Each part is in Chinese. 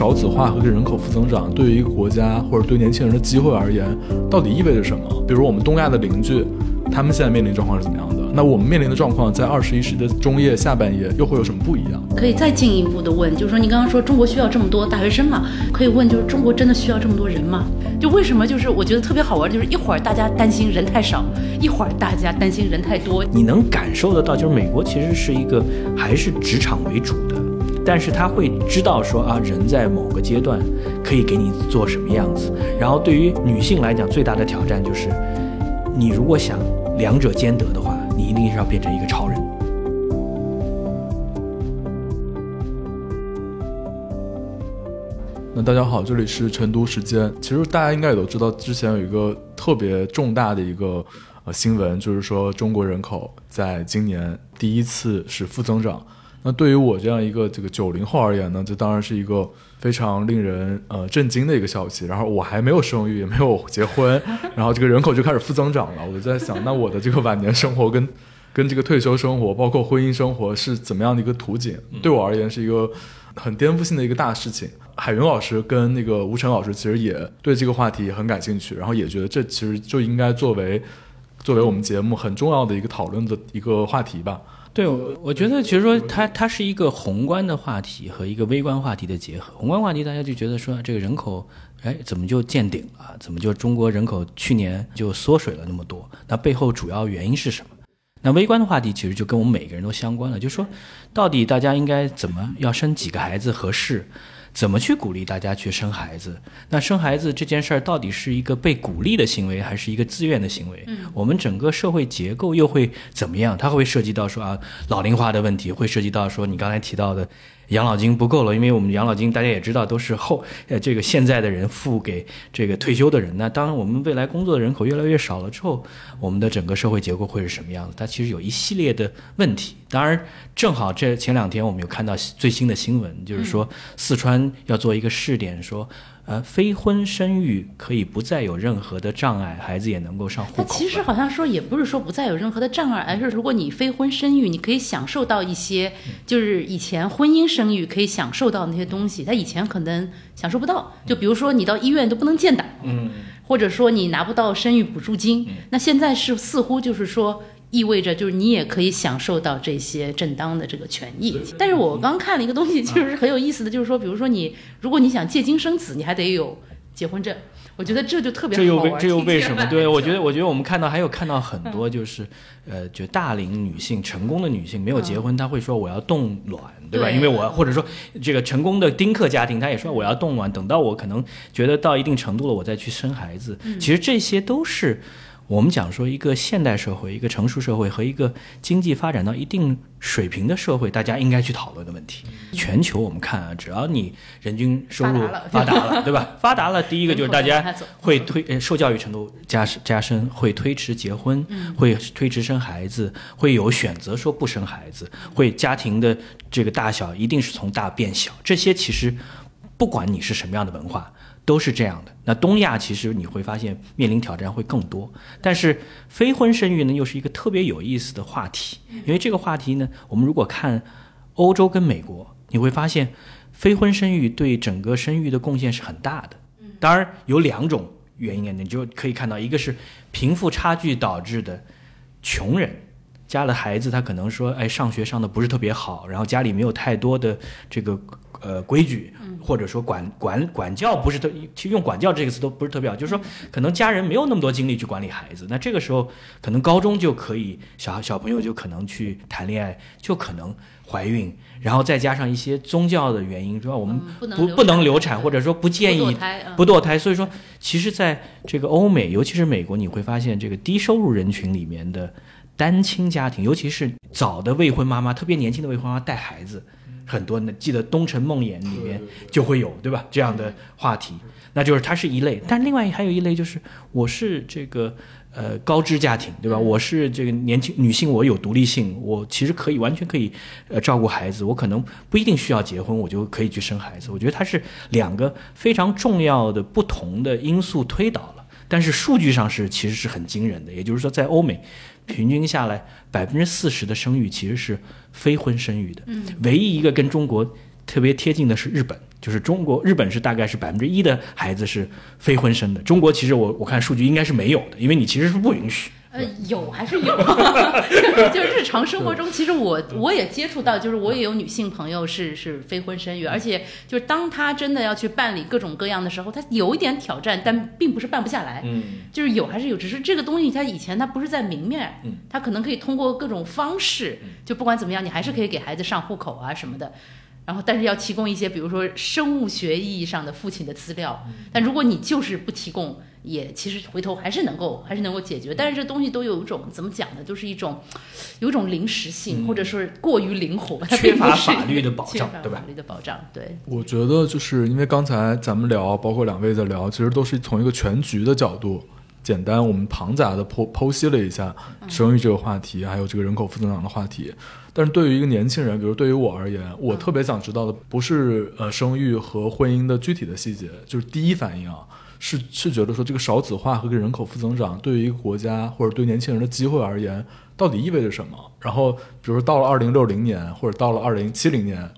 少子化和这人口负增长对于一个国家或者对年轻人的机会而言，到底意味着什么？比如我们东亚的邻居，他们现在面临状况是怎么样的？那我们面临的状况在二十一世纪的中叶、下半叶又会有什么不一样？可以再进一步的问，就是说你刚刚说中国需要这么多大学生嘛？可以问，就是中国真的需要这么多人吗？就为什么？就是我觉得特别好玩，就是一会儿大家担心人太少，一会儿大家担心人太多。你能感受得到，就是美国其实是一个还是职场为主的。但是他会知道说啊，人在某个阶段可以给你做什么样子。然后对于女性来讲，最大的挑战就是，你如果想两者兼得的话，你一定是要变成一个超人。那大家好，这里是成都时间。其实大家应该也都知道，之前有一个特别重大的一个呃新闻，就是说中国人口在今年第一次是负增长。那对于我这样一个这个九零后而言呢，这当然是一个非常令人呃震惊的一个消息。然后我还没有生育，也没有结婚，然后这个人口就开始负增长了。我就在想，那我的这个晚年生活跟跟这个退休生活，包括婚姻生活是怎么样的一个图景？对我而言是一个很颠覆性的一个大事情。海云老师跟那个吴晨老师其实也对这个话题很感兴趣，然后也觉得这其实就应该作为作为我们节目很重要的一个讨论的一个话题吧。对，我我觉得其实说它它是一个宏观的话题和一个微观话题的结合。宏观话题大家就觉得说这个人口，哎，怎么就见顶了？怎么就中国人口去年就缩水了那么多？那背后主要原因是什么？那微观的话题其实就跟我们每个人都相关了，就是说到底大家应该怎么要生几个孩子合适？怎么去鼓励大家去生孩子？那生孩子这件事儿到底是一个被鼓励的行为，还是一个自愿的行为？我们整个社会结构又会怎么样？它会涉及到说啊，老龄化的问题，会涉及到说你刚才提到的。养老金不够了，因为我们养老金大家也知道都是后呃这个现在的人付给这个退休的人。那当我们未来工作的人口越来越少了之后，我们的整个社会结构会是什么样子？它其实有一系列的问题。当然，正好这前两天我们有看到最新的新闻，就是说四川要做一个试点，说。呃，非婚生育可以不再有任何的障碍，孩子也能够上户口。其实好像说也不是说不再有任何的障碍，而是如果你非婚生育，你可以享受到一些，就是以前婚姻生育可以享受到那些东西，他以前可能享受不到。就比如说你到医院都不能建档，嗯，或者说你拿不到生育补助金，那现在是似乎就是说。意味着就是你也可以享受到这些正当的这个权益，但是我刚看了一个东西，就是很有意思的，就是说，比如说你如果你想借精生子，你还得有结婚证，我觉得这就特别这又为这又为什么？对，我觉得我觉得我们看到还有看到很多就是，呃，就大龄女性成功的女性没有结婚，她会说我要冻卵，对吧？因为我或者说这个成功的丁克家庭，她也说我要冻卵，等到我可能觉得到一定程度了，我再去生孩子。其实这些都是。我们讲说，一个现代社会、一个成熟社会和一个经济发展到一定水平的社会，大家应该去讨论的问题。全球我们看啊，只要你人均收入发达了，对吧？发达了，第一个就是大家会推受教育程度加加深，会推迟结婚，会推迟生孩子，会有选择说不生孩子，会家庭的这个大小一定是从大变小。这些其实不管你是什么样的文化。都是这样的。那东亚其实你会发现面临挑战会更多，但是非婚生育呢又是一个特别有意思的话题。因为这个话题呢，我们如果看欧洲跟美国，你会发现非婚生育对整个生育的贡献是很大的。当然有两种原因，你就可以看到，一个是贫富差距导致的穷人家的孩子，他可能说，哎，上学上的不是特别好，然后家里没有太多的这个呃规矩。或者说管管管教不是特，其实用管教这个词都不是特别好，就是说可能家人没有那么多精力去管理孩子，那这个时候可能高中就可以小小朋友就可能去谈恋爱，就可能怀孕，然后再加上一些宗教的原因，是吧？我们不不能流产，或者说不建议不堕胎，所以说其实在这个欧美，尤其是美国，你会发现这个低收入人群里面的单亲家庭，尤其是早的未婚妈妈，特别年轻的未婚妈妈带孩子。很多呢，记得《东城梦魇》里面就会有，对吧？这样的话题，那就是它是一类。但另外还有一类就是，我是这个呃高知家庭，对吧？我是这个年轻女性，我有独立性，我其实可以完全可以呃照顾孩子，我可能不一定需要结婚，我就可以去生孩子。我觉得它是两个非常重要的不同的因素推导了，但是数据上是其实是很惊人的。也就是说，在欧美。平均下来，百分之四十的生育其实是非婚生育的。嗯，唯一一个跟中国特别贴近的是日本，就是中国、日本是大概是百分之一的孩子是非婚生的，中国其实我我看数据应该是没有的，因为你其实是不允许。呃，有还是有，就是日常生活中，其实我我也接触到，就是我也有女性朋友是是非婚生育，而且就是当她真的要去办理各种各样的时候，她有一点挑战，但并不是办不下来，嗯，就是有还是有，只是这个东西它以前它不是在明面，嗯，它可能可以通过各种方式，就不管怎么样，你还是可以给孩子上户口啊什么的。然后，但是要提供一些，比如说生物学意义上的父亲的资料。但如果你就是不提供，也其实回头还是能够，还是能够解决。但是这东西都有一种怎么讲呢？就是一种有一种临时性，或者说过于灵活，它缺乏法律的保障对吧法律的保障，对。我觉得就是因为刚才咱们聊，包括两位在聊，其实都是从一个全局的角度，简单我们庞杂的剖剖析了一下生育这个话题，还有这个人口负增长的话题。但是对于一个年轻人，比如对于我而言，我特别想知道的不是呃生育和婚姻的具体的细节，就是第一反应啊，是是觉得说这个少子化和这个人口负增长对于一个国家或者对年轻人的机会而言，到底意味着什么？然后比如说到了二零六零年或者到了二零七零年，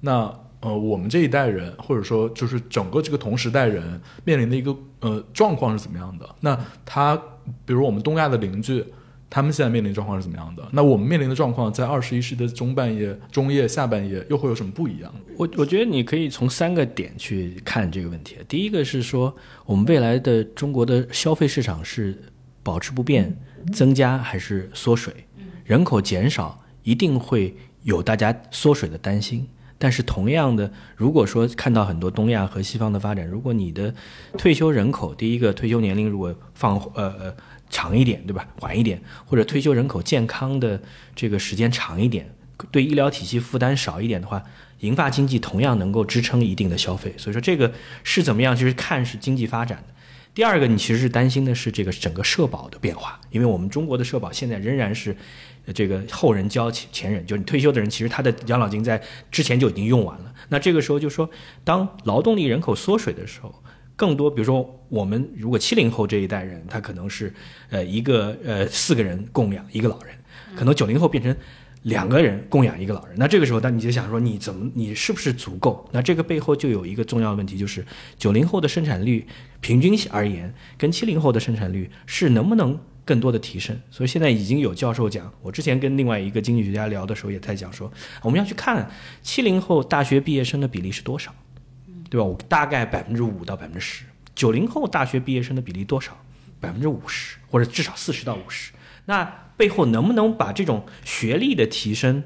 那呃我们这一代人或者说就是整个这个同时代人面临的一个呃状况是怎么样的？那他比如我们东亚的邻居。他们现在面临的状况是怎么样的？那我们面临的状况在二十一世纪的中半叶、中叶、下半叶又会有什么不一样？我我觉得你可以从三个点去看这个问题。第一个是说，我们未来的中国的消费市场是保持不变、增加还是缩水？人口减少一定会有大家缩水的担心。但是同样的，如果说看到很多东亚和西方的发展，如果你的退休人口，第一个退休年龄如果放呃呃。长一点，对吧？晚一点，或者退休人口健康的这个时间长一点，对医疗体系负担少一点的话，银发经济同样能够支撑一定的消费。所以说这个是怎么样？其实看是经济发展的。第二个，你其实是担心的是这个整个社保的变化，因为我们中国的社保现在仍然是这个后人交前人，就是你退休的人，其实他的养老金在之前就已经用完了。那这个时候就说，当劳动力人口缩水的时候。更多，比如说我们如果七零后这一代人，他可能是呃一个呃四个人供养一个老人，可能九零后变成两个人供养一个老人。那这个时候，那你就想说，你怎么你是不是足够？那这个背后就有一个重要的问题，就是九零后的生产率平均而言，跟七零后的生产率是能不能更多的提升？所以现在已经有教授讲，我之前跟另外一个经济学家聊的时候也在讲说，我们要去看七零后大学毕业生的比例是多少。对吧？我大概百分之五到百分之十。九零后大学毕业生的比例多少？百分之五十，或者至少四十到五十。那背后能不能把这种学历的提升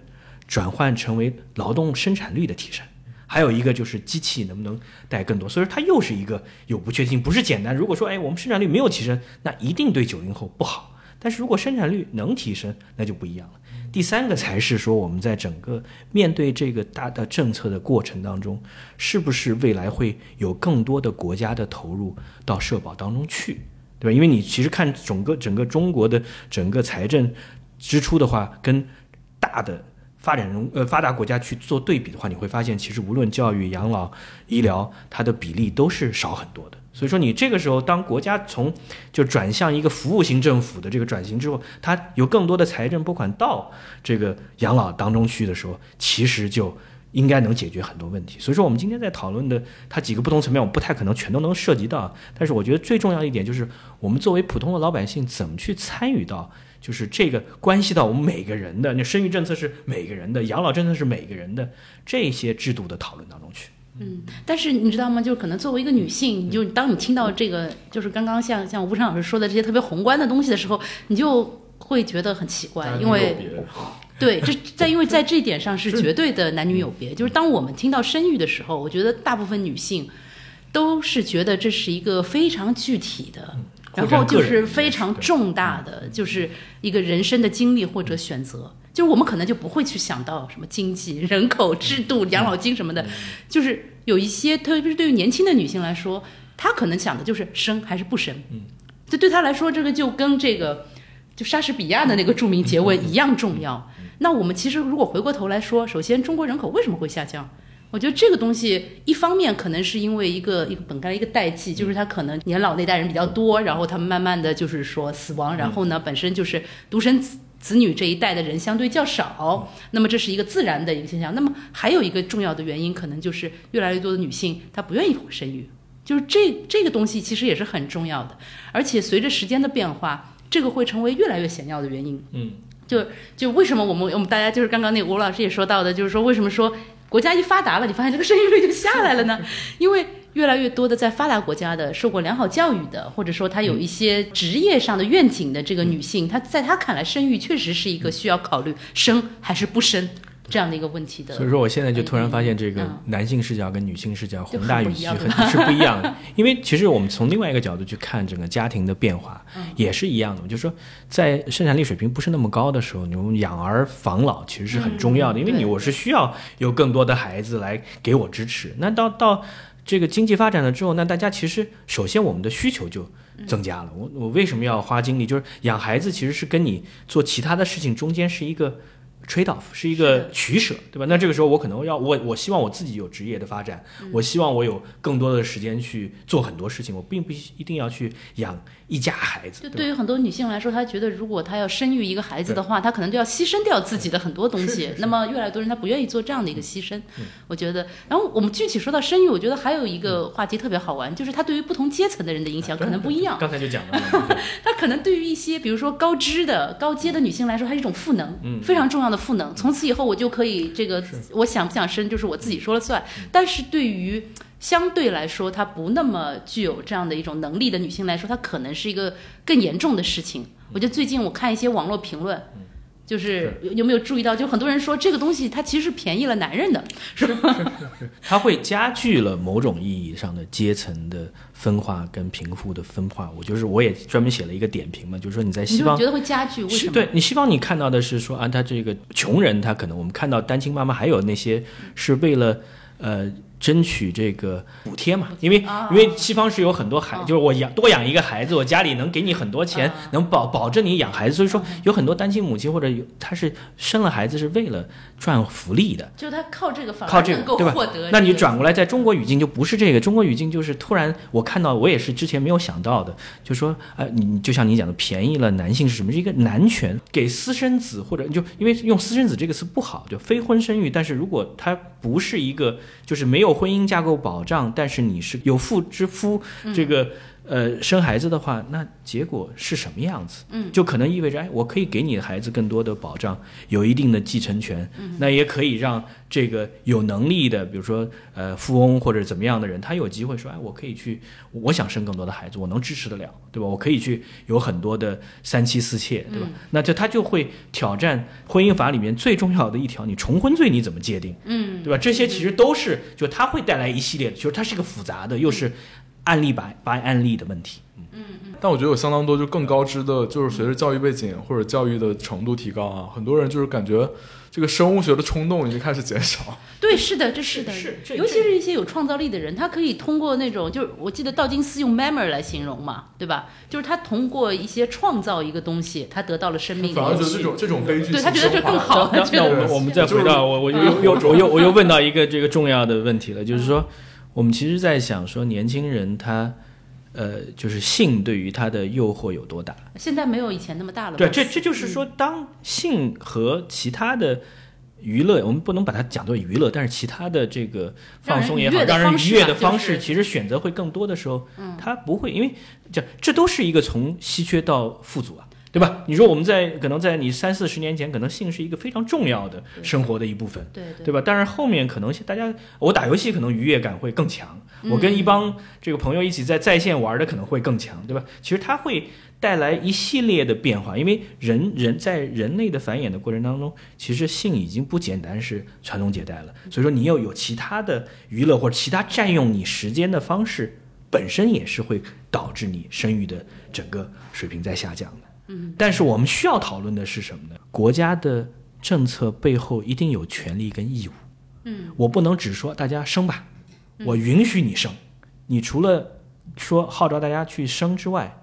转换成为劳动生产率的提升？还有一个就是机器能不能带更多？所以说它又是一个有不确定性，不是简单。如果说哎，我们生产率没有提升，那一定对九零后不好。但是如果生产率能提升，那就不一样了。第三个才是说，我们在整个面对这个大的政策的过程当中，是不是未来会有更多的国家的投入到社保当中去，对吧？因为你其实看整个整个中国的整个财政支出的话，跟大的发展中呃发达国家去做对比的话，你会发现，其实无论教育、养老、医疗，它的比例都是少很多的。所以说，你这个时候当国家从就转向一个服务型政府的这个转型之后，它有更多的财政拨款到这个养老当中去的时候，其实就应该能解决很多问题。所以说，我们今天在讨论的它几个不同层面，我不太可能全都能涉及到。但是我觉得最重要一点就是，我们作为普通的老百姓，怎么去参与到，就是这个关系到我们每个人的，那生育政策是每个人的，养老政策是每个人的这些制度的讨论当中去。嗯，但是你知道吗？就是可能作为一个女性，你就当你听到这个，就是刚刚像像吴昌老师说的这些特别宏观的东西的时候，你就会觉得很奇怪，因为 对，这在因为在这一点上是绝对的男女有别。就是当我们听到生育的时候，我觉得大部分女性都是觉得这是一个非常具体的，然后就是非常重大的，就是一个人生的经历或者选择。就是我们可能就不会去想到什么经济、人口、制度、养老金什么的，就是有一些，特别是对于年轻的女性来说，她可能想的就是生还是不生。嗯，这对她来说，这个就跟这个就莎士比亚的那个著名诘问一样重要。那我们其实如果回过头来说，首先中国人口为什么会下降？我觉得这个东西，一方面可能是因为一个一个本该一个代际，就是他可能年老那代人比较多，然后他们慢慢的就是说死亡，然后呢，本身就是独生子子女这一代的人相对较少，那么这是一个自然的一个现象。那么还有一个重要的原因，可能就是越来越多的女性她不愿意生育，就是这这个东西其实也是很重要的，而且随着时间的变化，这个会成为越来越显要的原因。嗯，就就为什么我们我们大家就是刚刚那个吴老师也说到的，就是说为什么说。国家一发达了，你发现这个生育率就下来了呢？因为越来越多的在发达国家的受过良好教育的，或者说她有一些职业上的愿景的这个女性，她在她看来，生育确实是一个需要考虑生还是不生。这样的一个问题的，所以说我现在就突然发现，这个男性视角跟女性视角宏大语气很是不一样的。因为其实我们从另外一个角度去看整个家庭的变化，也是一样的。就是说，在生产力水平不是那么高的时候，你们养儿防老其实是很重要的，因为你我是需要有更多的孩子来给我支持。那到到这个经济发展了之后，那大家其实首先我们的需求就增加了。我我为什么要花精力？就是养孩子其实是跟你做其他的事情中间是一个。trade off 是一个取舍，对吧？那这个时候我可能要我我希望我自己有职业的发展，我希望我有更多的时间去做很多事情，我并不一定要去养。一家孩子，就对于很多女性来说，她觉得如果她要生育一个孩子的话，她可能就要牺牲掉自己的很多东西。那么，越来越多人她不愿意做这样的一个牺牲。我觉得，然后我们具体说到生育，我觉得还有一个话题特别好玩，就是它对于不同阶层的人的影响可能不一样。刚才就讲了，它 可能对于一些比如说高知的高阶的女性来说，它是一种赋能，非常重要的赋能。从此以后，我就可以这个，我想不想生就是我自己说了算。但是对于相对来说，她不那么具有这样的一种能力的女性来说，她可能是一个更严重的事情。我觉得最近我看一些网络评论，就是有没有注意到，就很多人说这个东西它其实是便宜了男人的，是吧？是，它会加剧了某种意义上的阶层的分化跟贫富的分化。我就是我也专门写了一个点评嘛，就是说你在西方觉得会加剧，为什么？对你西方你看到的是说啊，他这个穷人他可能我们看到单亲妈妈，还有那些是为了呃。争取这个补贴嘛，因为因为西方是有很多孩，就是我养多养一个孩子，我家里能给你很多钱，能保保证你养孩子。所以说有很多单亲母亲或者有她是生了孩子是为了赚福利的，就他靠这个靠这个对吧？那你转过来在中国语境就不是这个，中国语境就是突然我看到我也是之前没有想到的，就说啊你就像你讲的便宜了男性是什么？是一个男权给私生子或者就因为用私生子这个词不好，就非婚生育。但是如果他不是一个就是没有。婚姻架构保障，但是你是有妇之夫，这个呃生孩子的话，那结果是什么样子？嗯，就可能意味着，哎，我可以给你的孩子更多的保障，有一定的继承权，嗯那也可以让。这个有能力的，比如说呃富翁或者怎么样的人，他有机会说，哎，我可以去，我想生更多的孩子，我能支持得了，对吧？我可以去有很多的三妻四妾，对吧？那就他就会挑战婚姻法里面最重要的一条，你重婚罪你怎么界定？嗯，对吧？这些其实都是，就他会带来一系列，就是它是一个复杂的，又是案例白白案例的问题。嗯嗯。但我觉得有相当多就更高知的，就是随着教育背景或者教育的程度提高啊，很多人就是感觉。这个生物学的冲动已经开始减少。对，是的，这是的，是，尤其是一些有创造力的人，他可以通过那种，就是我记得道金斯用 memory 来形容嘛，对吧？就是他通过一些创造一个东西，他得到了生命。反而觉得这种这种悲剧，对他觉得这更好。那我们我们再回到我我又又我又我又问到一个这个重要的问题了，就是说，我们其实在想说，年轻人他。呃，就是性对于他的诱惑有多大？现在没有以前那么大了。对，这这就是说，当性和其他的娱乐，我们不能把它讲作娱乐，但是其他的这个放松也好，让人愉悦的方式，其实选择会更多的时候，嗯他不会，因为这这都是一个从稀缺到富足啊。对吧？你说我们在可能在你三四十年前，可能性是一个非常重要的生活的一部分，对对吧？但是后面可能大家，我打游戏可能愉悦感会更强，我跟一帮这个朋友一起在在线玩的可能会更强，对吧？其实它会带来一系列的变化，因为人人在人类的繁衍的过程当中，其实性已经不简单是传宗接代了，所以说你要有其他的娱乐或者其他占用你时间的方式，本身也是会导致你生育的整个水平在下降的。嗯，但是我们需要讨论的是什么呢？国家的政策背后一定有权利跟义务。嗯，我不能只说大家生吧，我允许你生。你除了说号召大家去生之外，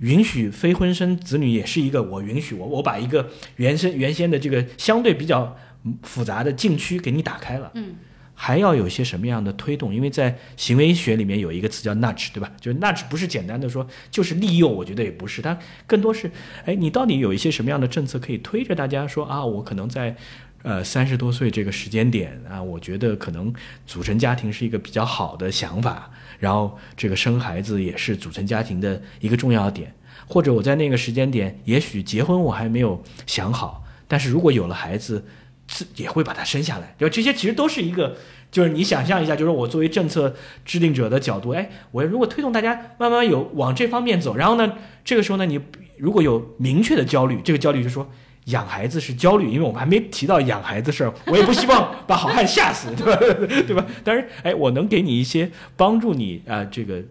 允许非婚生子女也是一个我允许我我把一个原生原先的这个相对比较复杂的禁区给你打开了。嗯，还要有一些什么样的推动？因为在行为学里面有一个词叫 nudge，对吧？就是 nudge 不是简单的说就是利诱，我觉得也不是，它更多是，哎，你到底有一些什么样的政策可以推着大家说啊，我可能在，呃，三十多岁这个时间点啊，我觉得可能组成家庭是一个比较好的想法，然后这个生孩子也是组成家庭的一个重要点，或者我在那个时间点，也许结婚我还没有想好，但是如果有了孩子。自也会把它生下来，就这些其实都是一个，就是你想象一下，就是我作为政策制定者的角度，哎，我如果推动大家慢慢有往这方面走，然后呢，这个时候呢，你如果有明确的焦虑，这个焦虑就是说养孩子是焦虑，因为我们还没提到养孩子事儿，我也不希望 把好汉吓死，对吧？对吧？但是，哎，我能给你一些帮助你啊，这个。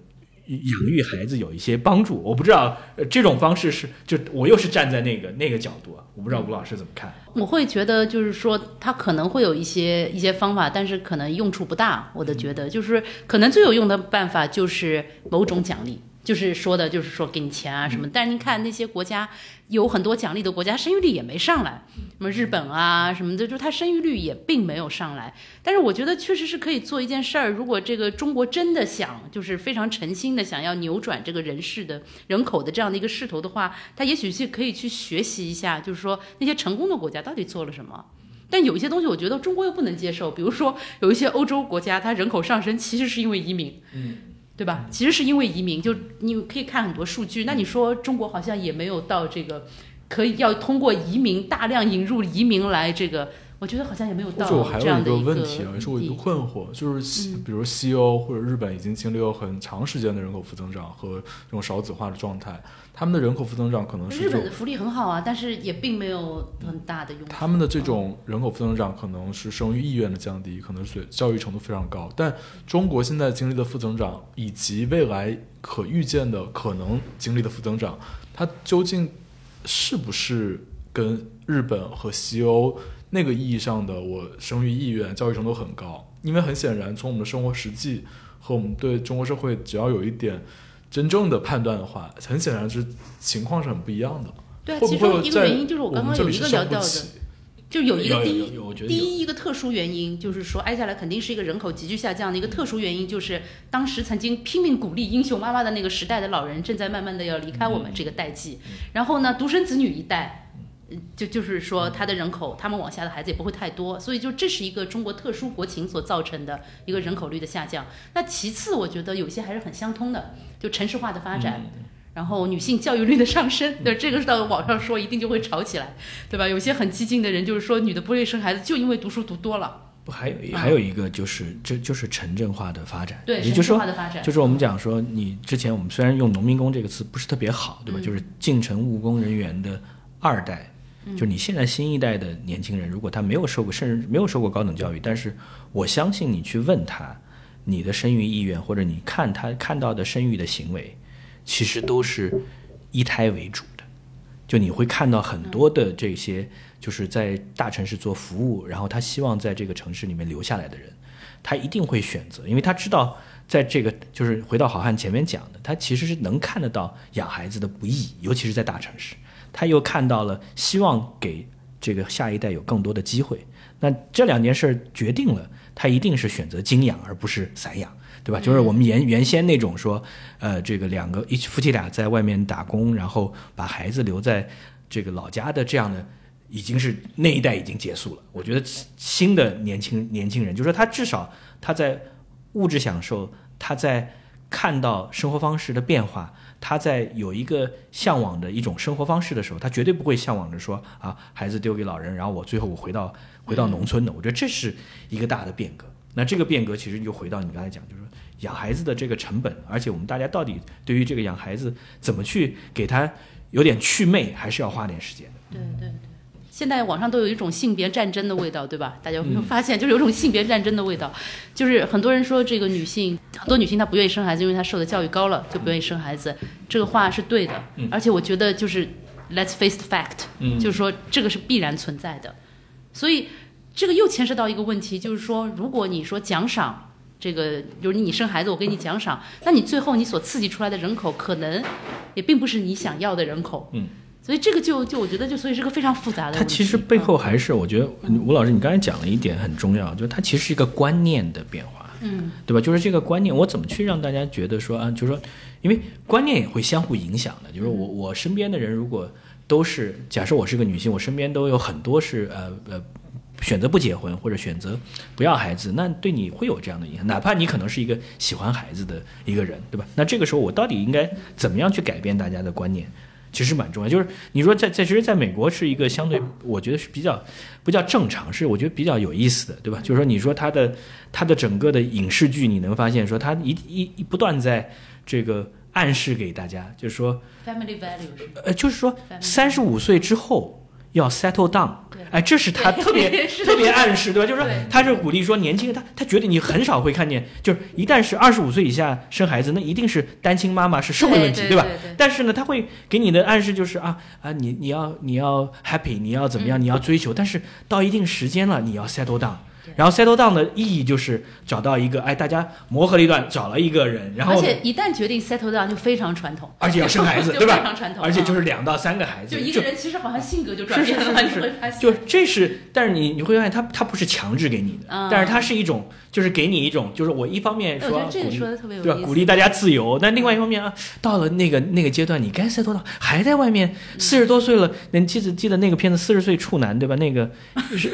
养育孩子有一些帮助，我不知道这种方式是就我又是站在那个那个角度啊，我不知道吴老师怎么看。我会觉得就是说他可能会有一些一些方法，但是可能用处不大。我的觉得就是可能最有用的办法就是某种奖励。就是说的，就是说给你钱啊什么，但是您看那些国家有很多奖励的国家，生育率也没上来，什么日本啊什么的，就它生育率也并没有上来。但是我觉得确实是可以做一件事儿，如果这个中国真的想，就是非常诚心的想要扭转这个人事的人口的这样的一个势头的话，它也许是可以去学习一下，就是说那些成功的国家到底做了什么。但有一些东西，我觉得中国又不能接受，比如说有一些欧洲国家，它人口上升其实是因为移民。嗯。对吧？其实是因为移民，就你可以看很多数据。那你说中国好像也没有到这个，可以要通过移民大量引入移民来这个，我觉得好像也没有到这样的一个问题啊，也是我一个困惑，就是比如西欧或者日本已经经历了很长时间的人口负增长和这种少子化的状态。他们的人口负增长可能是日本的福利很好啊，但是也并没有很大的用。他们的这种人口负增长可能是生育意愿的降低，可能是教育程度非常高。但中国现在经历的负增长，以及未来可预见的可能经历的负增长，它究竟是不是跟日本和西欧那个意义上的我生育意愿、教育程度很高？因为很显然，从我们的生活实际和我们对中国社会，只要有一点。真正的判断的话，很显然是情况是很不一样的。对啊，其中一个原因就是我刚刚有一个聊到的，就有一个第一第一一个特殊原因，就是说挨下来肯定是一个人口急剧下降的一个特殊原因，就是当时曾经拼命鼓励英雄妈妈的那个时代的老人正在慢慢的要离开我们这个代际，然后呢，独生子女一代。就就是说，他的人口，他们往下的孩子也不会太多，所以就这是一个中国特殊国情所造成的一个人口率的下降。那其次，我觉得有些还是很相通的，就城市化的发展，然后女性教育率的上升，对这个是到网上说一定就会吵起来，对吧？有些很激进的人就是说，女的不愿意生孩子，就因为读书读多了。不，还有还有一个就是，这就是城镇化的发展，对，也就是说，就就是我们讲说，你之前我们虽然用农民工这个词不是特别好，对吧？就是进城务工人员的二代。就你现在新一代的年轻人，如果他没有受过，甚至没有受过高等教育，但是我相信你去问他，你的生育意愿或者你看他看到的生育的行为，其实都是一胎为主的。就你会看到很多的这些，就是在大城市做服务，然后他希望在这个城市里面留下来的人，他一定会选择，因为他知道在这个就是回到好汉前面讲的，他其实是能看得到养孩子的不易，尤其是在大城市。他又看到了希望给这个下一代有更多的机会，那这两件事决定了他一定是选择精养而不是散养，对吧？就是我们原原先那种说，呃，这个两个一夫妻俩在外面打工，然后把孩子留在这个老家的这样的，已经是那一代已经结束了。我觉得新的年轻年轻人，就是说他至少他在物质享受，他在看到生活方式的变化。他在有一个向往的一种生活方式的时候，他绝对不会向往着说啊，孩子丢给老人，然后我最后我回到回到农村的。我觉得这是一个大的变革。那这个变革其实就回到你刚才讲，就是说养孩子的这个成本，而且我们大家到底对于这个养孩子怎么去给他有点祛魅，还是要花点时间的。对对对。现在网上都有一种性别战争的味道，对吧？大家有没有发现，就是有种性别战争的味道，就是很多人说这个女性，很多女性她不愿意生孩子，因为她受的教育高了，就不愿意生孩子。这个话是对的，而且我觉得就是 let's face the fact，就是说这个是必然存在的。所以这个又牵涉到一个问题，就是说如果你说奖赏这个，就是你生孩子我给你奖赏，那你最后你所刺激出来的人口可能也并不是你想要的人口。嗯。所以这个就就我觉得就所以是个非常复杂的。它其实背后嗯还是，我觉得吴老师你刚才讲了一点很重要，就是它其实是一个观念的变化，嗯，对吧？就是这个观念，我怎么去让大家觉得说啊，就是说，因为观念也会相互影响的。就是我我身边的人如果都是，假设我是个女性，我身边都有很多是呃呃选择不结婚或者选择不要孩子，那对你会有这样的影响，哪怕你可能是一个喜欢孩子的一个人，对吧？那这个时候我到底应该怎么样去改变大家的观念？其实蛮重要，就是你说在在其实在美国是一个相对，我觉得是比较不叫正常，是我觉得比较有意思的，对吧？就是说你说它的它的整个的影视剧，你能发现说它一一一不断在这个暗示给大家，就是说 family value 是呃，就是说三十五岁之后要 settle down，对。哎，这是他特别 特别暗示，对吧？就是说对。他是鼓励说年轻人，他他觉得你很少会看见，就是一旦是二十五岁以下生孩子，那一定是单亲妈妈是社会问题，对对对对。但是呢，他会给你的暗示就是啊啊，你你要你要 happy，你要怎么样，嗯。你要追求，但是到一定时间了，你要 settle down。然后 settle down 的意义就是找到一个，哎，大家磨合了一段，找了一个人，然后而且一旦决定 settle down 就非常传统，而且要生孩子，对吧？非常传统，而且就嗯是两到三个孩子，就一个人其实好像性格就转变了，你会发现，就这是，但是你你会发现他他不是强制给你的，嗯但是他是一种就是给你一种就是我一方面哎我觉说鼓励得这个说的特别有对吧？意思，鼓励大家自由，但另外一方面啊，到了那个那个阶段，你该 settle down，还在外面四十多岁了，你记得记得那个片子《四十岁处男》对吧？那个 是。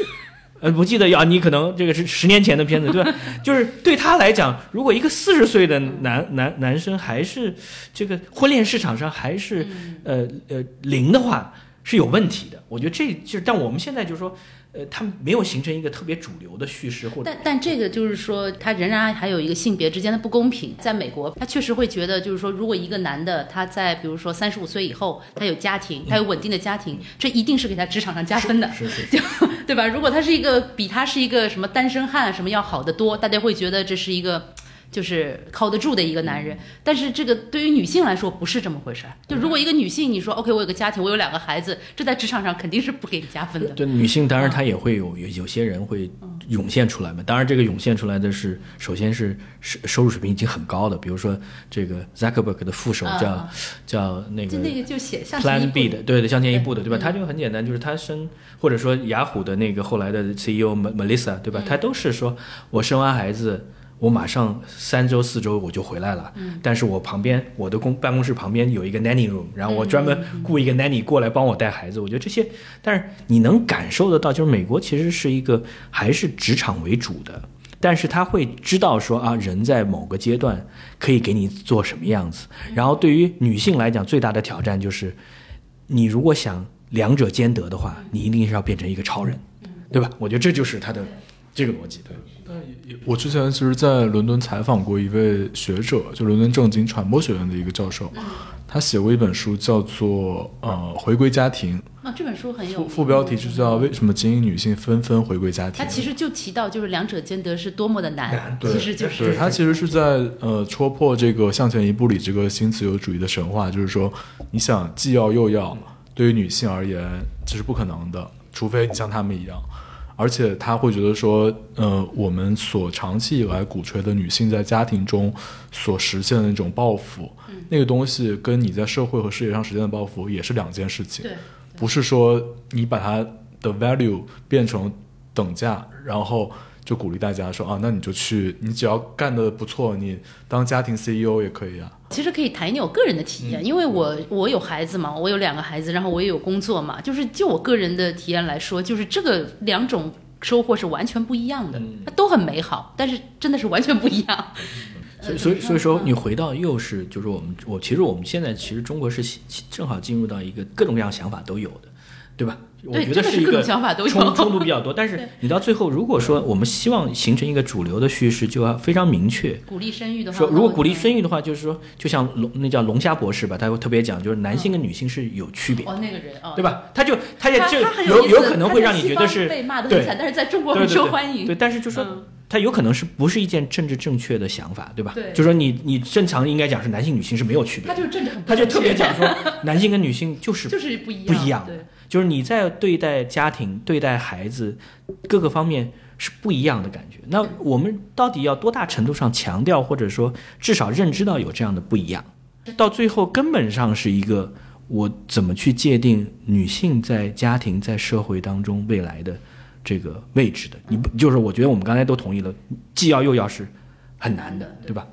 呃，不记得呀，你可能这个是十年前的片子，对吧？就是对他来讲，如果一个四十岁的男男男生还是这个婚恋市场上还是呃呃零的话，是有问题的。我觉得这就是，但我们现在就是说，呃，他们没有形成一个特别主流的叙事，或者但但这个就是说，他仍然还有一个性别之间的不公平。在美国，他确实会觉得，就是说，如果一个男的他在比如说三十五岁以后，他有家庭，他有稳定的家庭，这一定是给他职场上加分的，是是 就对吧？如果他是一个比他是一个什么单身汉什么要好得多，大家会觉得这是一个。就是靠得住的一个男人，但是这个对于女性来说不是这么回事儿。就如果一个女性，你说 OK，我有个家庭，我有两个孩子，这在职场上肯定是不给你加分的。对女性，当然她也会有有有些人会涌现出来嘛。当然，这个涌现出来的是，首先是收收入水平已经很高的，比如说这个 Zuckerberg 的副手叫、啊叫那个就那个就写向前一 Plan 步 B 的，对对，向前一步的，对吧？嗯他就很简单，就是他生，或者说雅虎的那个后来的 CEO Me- Melissa，对吧？嗯他都是说我生完孩子。我马上三周四周我就回来了，嗯但是我旁边我的公办公室旁边有一个 nanny room，然后我专嗯门雇一个 nanny 过来帮我带孩子。我觉得这些，但是你能感受得到，就是美国其实是一个还是职场为主的，但是他会知道说啊，人在某个阶段可以给你做什么样子。然后对于女性来讲，最大的挑战就是，你如果想两者兼得的话，你一定是要变成一个超人，对吧？我觉得这就是他的这个逻辑。对，我之前其实，在伦敦采访过一位学者，就伦敦政经传播学院的一个教授，他写过一本书，叫做《呃回归家庭》，啊，这本书很有副副标题就叫“为什么精英女性纷纷回归家庭它”。其实就提到，就是两者兼得是多么的难，难对其实就是对，他其实是在呃戳破这个向前一步里这个新自由主义的神话，就是说你想既要又要，对于女性而言这是不可能的，除非你像他们一样。而且他会觉得说，呃，我们所长期以来鼓吹的女性在家庭中所实现的那种抱负，那个东西跟你在社会和事业上实现的抱负也是两件事情。不是说你把它的 value 变成等价，然后就鼓励大家说啊，那你就去，你只要干得不错，你当家庭 CEO 也可以啊。其实可以谈一点我个人的体验，因为我我有孩子嘛，我有两个孩子，然后我也有工作嘛，就是就我个人的体验来说，就是这个两种收获是完全不一样的，它都很美好，但是真的是完全不一样。所以所以所以说，你回到又是就是我们我其实我们现在其实中国是正好进入到一个各种各样想法都有的，对吧？我觉得是一个想法都有冲冲突比较多，但是你到最后，如果说我们希望形成一个主流的叙事，就要非常明确。鼓励生育的话，说如果鼓励，生育的话，就是说，就像龙那叫龙虾博士吧，他会特别讲，就是男性跟女性是有区别，哦，那个人哦，对吧？他就他也这他他很有有可能会让你觉得是被骂的对很惨，但是在中国很受欢迎。对，但是就说嗯它有可能是不是一件政治正确的想法，对吧？对就说你你正常应该讲是男性女性是没有区别，他就是政治很他就特别讲说男性跟女性就是 就是不一样，不一样对，就是你在对待家庭、对待孩子各个方面是不一样的感觉。那我们到底要多大程度上强调，或者说至少认知到有这样的不一样？到最后根本上是一个我怎么去界定女性在家庭在社会当中未来的这个位置的？你不就是我觉得我们刚才都同意了，既要又要是很难的，对吧？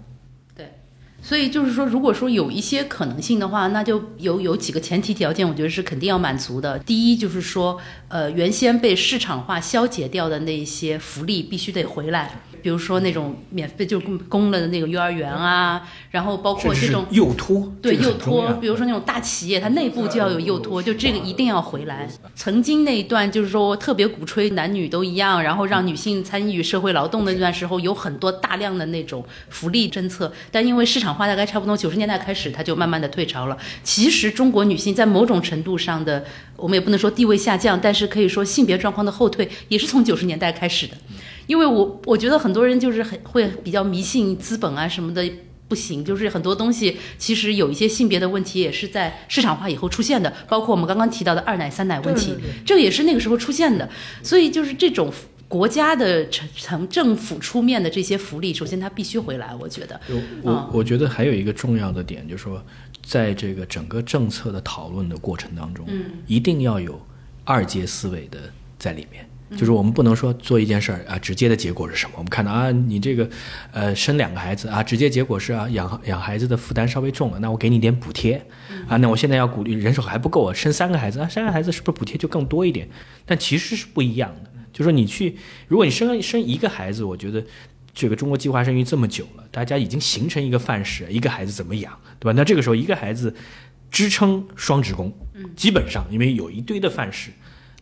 所以就是说，如果说有一些可能性的话，那就有有几个前提条件，我觉得是肯定要满足的。第一就是说，呃，原先被市场化消解掉的那些福利必须得回来。比如说那种免费就供了的那个幼儿园啊，然后包括这种幼托，对幼托，比如说那种大企业，它内部就要有幼托，就这个一定要回来。曾经那一段就是说特别鼓吹男女都一样，然后让女性参与社会劳动的那段时候，有很多大量的那种福利政策，但因为市场化大概差不多九十年代开始，它就慢慢的退潮了。其实中国女性在某种程度上的，我们也不能说地位下降，但是可以说性别状况的后退，也是从九十年代开始的。因为我我觉得很多人就是很会比较迷信资本啊什么的不行，就是很多东西其实有一些性别的问题也是在市场化以后出现的，包括我们刚刚提到的二奶三奶问题，这个也是那个时候出现的。所以就是这种国家的成成政府出面的这些福利，首先它必须回来。我觉得，我我觉得还有一个重要的点就是说，在这个整个政策的讨论的过程当中，嗯，一定要有二阶思维的在里面。就是我们不能说做一件事儿啊，直接的结果是什么？我们看到啊，你这个，呃，生两个孩子啊，直接结果是啊，养养孩子的负担稍微重了，那我给你点补贴，啊，那我现在要鼓励人手还不够啊，生三个孩子啊，三个孩子是不是补贴就更多一点？但其实是不一样的。就说你去，如果你生生一个孩子，我觉得这个中国计划生育这么久了，大家已经形成一个范式，一个孩子怎么养，对吧？那这个时候一个孩子支撑双职工，基本上因为有一堆的范式。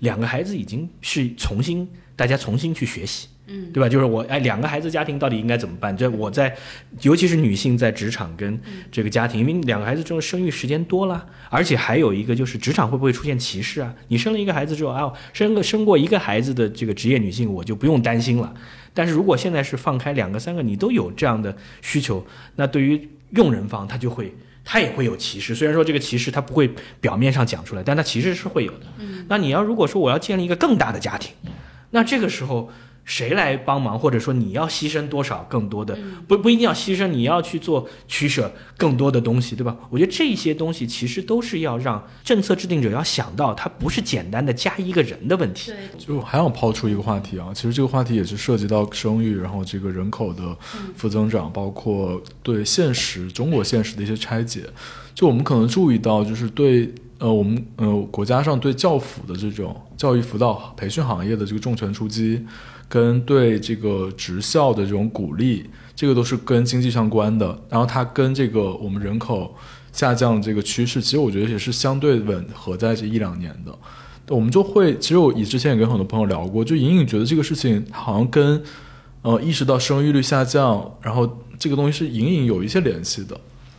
两个孩子已经是重新，大家重新去学习，嗯，对吧？就是我哎，两个孩子家庭到底应该怎么办？这我在，尤其是女性在职场跟这个家庭，因为两个孩子之后生育时间多了，而且还有一个就是职场会不会出现歧视啊？你生了一个孩子之后啊，生个生过一个孩子的这个职业女性，我就不用担心了。但是如果现在是放开两个三个，你都有这样的需求，那对于用人方他就会。他也会有歧视，虽然说这个歧视他不会表面上讲出来，但他其实是会有的。那你要如果说我要建立一个更大的家庭，那这个时候。谁来帮忙，或者说你要牺牲多少更多的，不不一定要牺牲，你要去做取舍更多的东西，对吧？我觉得这些东西其实都是要让政策制定者要想到，它不是简单的加一个人的问题。就还想抛出一个话题啊，其实这个话题也是涉及到生育，然后这个人口的负增长，包括对现实中国现实的一些拆解。就我们可能注意到，就是对呃我们呃国家上对教辅的这种教育辅导培训行业的这个重拳出击。跟对这个职校的这种鼓励，这个都是跟经济相关的。然后它跟这个我们人口下降这个趋势，其实我觉得也是相对吻合在这一两年的。我们就会，其实我以之前也跟很多朋友聊过，就隐隐觉得这个事情好像跟呃意识到生育率下降，然后这个东西是隐隐有一些联系的。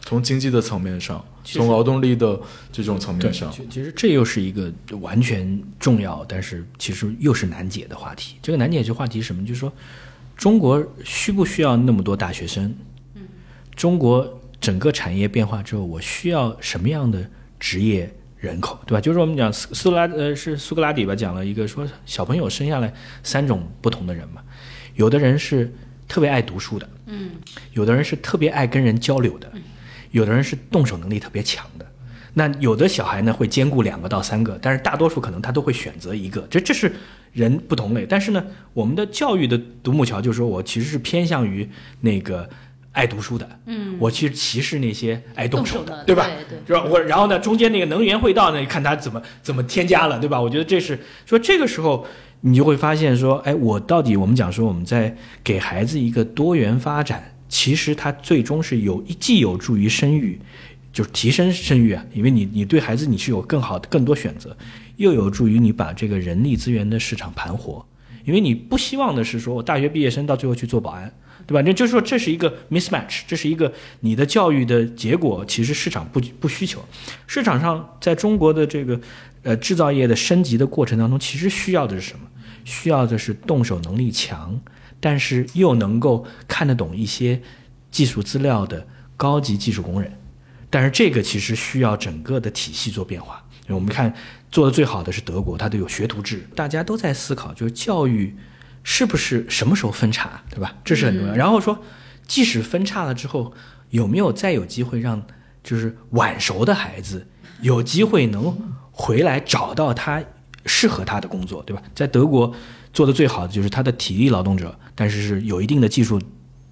从经济的层面上，从劳动力的这种层面上，其实这又是一个完全重要，但是其实又是难解的话题。这个难解这话题是什么？就是说，中国需不需要那么多大学生？嗯，中国整个产业变化之后，我需要什么样的职业人口，对吧？就是我们讲苏苏拉呃是苏格拉底吧，讲了一个说小朋友生下来三种不同的人嘛，有的人是特别爱读书的，嗯，有的人是特别爱跟人交流的。有的人是动手能力特别强的，那有的小孩呢会兼顾两个到三个，但是大多数可能他都会选择一个，这这是人不同类。但是呢，我们的教育的独木桥就是说我其实是偏向于那个爱读书的，嗯，我其实歧视那些爱动手的，对吧？对，是吧？我然后呢，中间那个能源会道呢，看他怎么怎么添加了，对吧？我觉得这是说这个时候你就会发现说，哎，我到底我们讲说我们在给孩子一个多元发展。其实它最终是有既有助于生育，就是提升生育啊，因为你你对孩子你是有更好的更多选择，又有助于你把这个人力资源的市场盘活，因为你不希望的是说我大学毕业生到最后去做保安，对吧？那就是说这是一个 mismatch，这是一个你的教育的结果，其实市场不不需求，市场上在中国的这个呃制造业的升级的过程当中，其实需要的是什么？需要的是动手能力强。但是又能够看得懂一些技术资料的高级技术工人，但是这个其实需要整个的体系做变化。我们看做的最好的是德国，它都有学徒制，大家都在思考，就是教育是不是什么时候分叉，对吧？这是很重要。然后说，即使分叉了之后，有没有再有机会让就是晚熟的孩子有机会能回来找到他适合他的工作，对吧？在德国做的最好的就是他的体力劳动者，但是是有一定的技术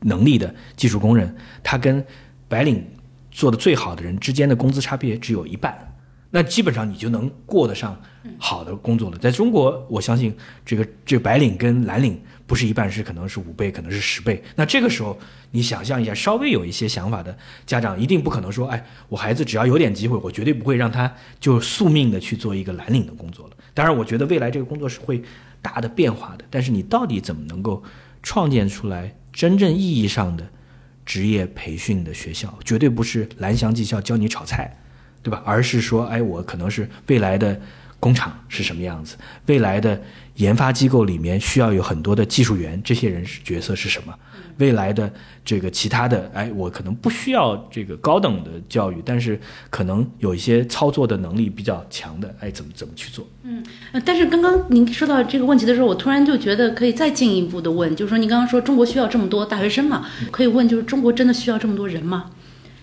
能力的技术工人，他跟白领做的最好的人之间的工资差别只有一半，那基本上你就能过得上好的工作了。在中国，我相信这个这白领跟蓝领不是一半，是可能是五倍，可能是十倍。那这个时候，你想象一下，稍微有一些想法的家长，一定不可能说，哎，我孩子只要有点机会，我绝对不会让他就宿命的去做一个蓝领的工作了。当然，我觉得未来这个工作是会大的变化的，但是你到底怎么能够创建出来真正意义上的？职业培训的学校绝对不是蓝翔技校教你炒菜，对吧？而是说，哎，我可能是未来的工厂是什么样子，未来的研发机构里面需要有很多的技术员，这些人是角色是什么？未来的这个其他的，哎，我可能不需要这个高等的教育，但是可能有一些操作的能力比较强的，哎，怎么怎么去做？嗯，但是刚刚您说到这个问题的时候，我突然就觉得可以再进一步的问，就是说您刚刚说中国需要这么多大学生嘛？可以问，就是中国真的需要这么多人吗？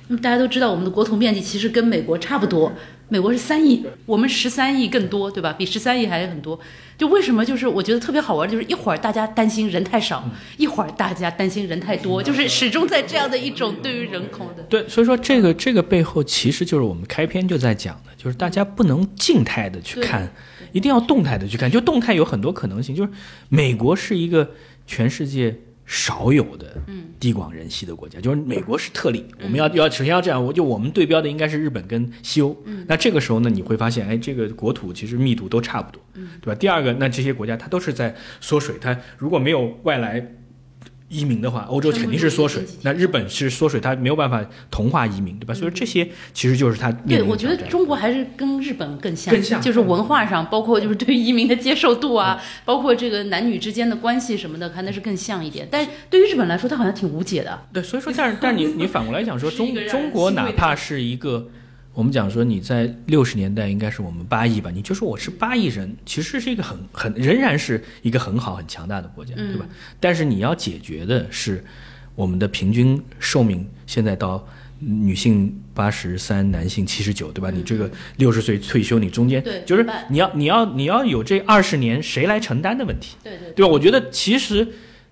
那么大家都知道，我们的国土面积其实跟美国差不多，美国是三亿，我们十三亿更多，对吧？比十三亿还很多。就为什么就是我觉得特别好玩，就是一会儿大家担心人太少，一会儿大家担心人太多，就是始终在这样的一种对于人口的。对，所以说这个这个背后其实就是我们开篇就在讲的，就是大家不能静态的去看，一定要动态的去看。就动态有很多可能性，就是美国是一个全世界少有的地广人稀的国家，就是美国是特例。我们要要首先要这样，我就我们对标的应该是日本跟西欧。那这个时候呢，你会发现，哎，这个国土其实密度都差不多，对吧？第二个，那这些国家它都是在缩水，它如果没有外来。移民的话，欧洲肯定是缩水。那日本是缩水，它没有办法同化移民，对吧？所以这些其实就是它。对，我觉得中国还是跟日本更像，更像就是文化上，包括就是对移民的接受度啊，包括这个男女之间的关系什么的，可能是更像一点。但对于日本来说，它好像挺无解的。对，所以说，但是但是你你反过来讲说，中中国哪怕是一个。我们讲说你在六十年代应该是我们八亿吧，你就说我是八亿人，其实是一个很很仍然是一个很好很强大的国家，对吧？但是你要解决的是我们的平均寿命现在到女性八十三，男性七十九，对吧？你这个六十岁退休，你中间就是你要你要你要有这二十年谁来承担的问题，对对对吧？我觉得其实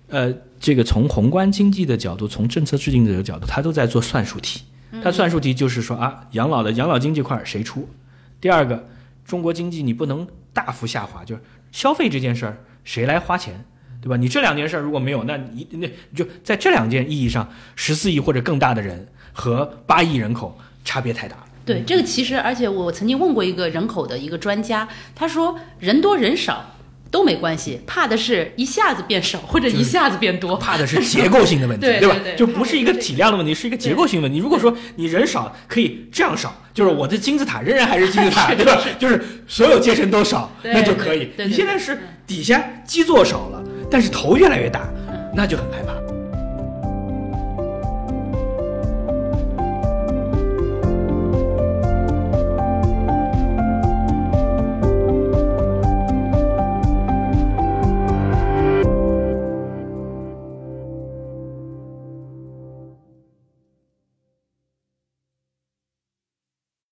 呃，这个从宏观经济的角度，从政策制定者的角度，他都在做算术题。它算术题就是说啊，养老的养老金这块谁出？第二个，中国经济你不能大幅下滑，就是消费这件事儿谁来花钱，对吧？你这两件事儿如果没有，那你那就在这两件意义上，十四亿或者更大的人和八亿人口差别太大了。对，这个其实，而且我曾经问过一个人口的一个专家，他说人多人少。都没关系，怕的是一下子变少或者一下子变多，怕的是结构性的问题，对吧？就不是一个体量的问题，是一个结构性问题。如果说你人少可以这样少，就是我的金字塔仍然还是金字塔，对吧？就是所有阶层都少，那就可以。你现在是底下基座少了，但是头越来越大，那就很害怕。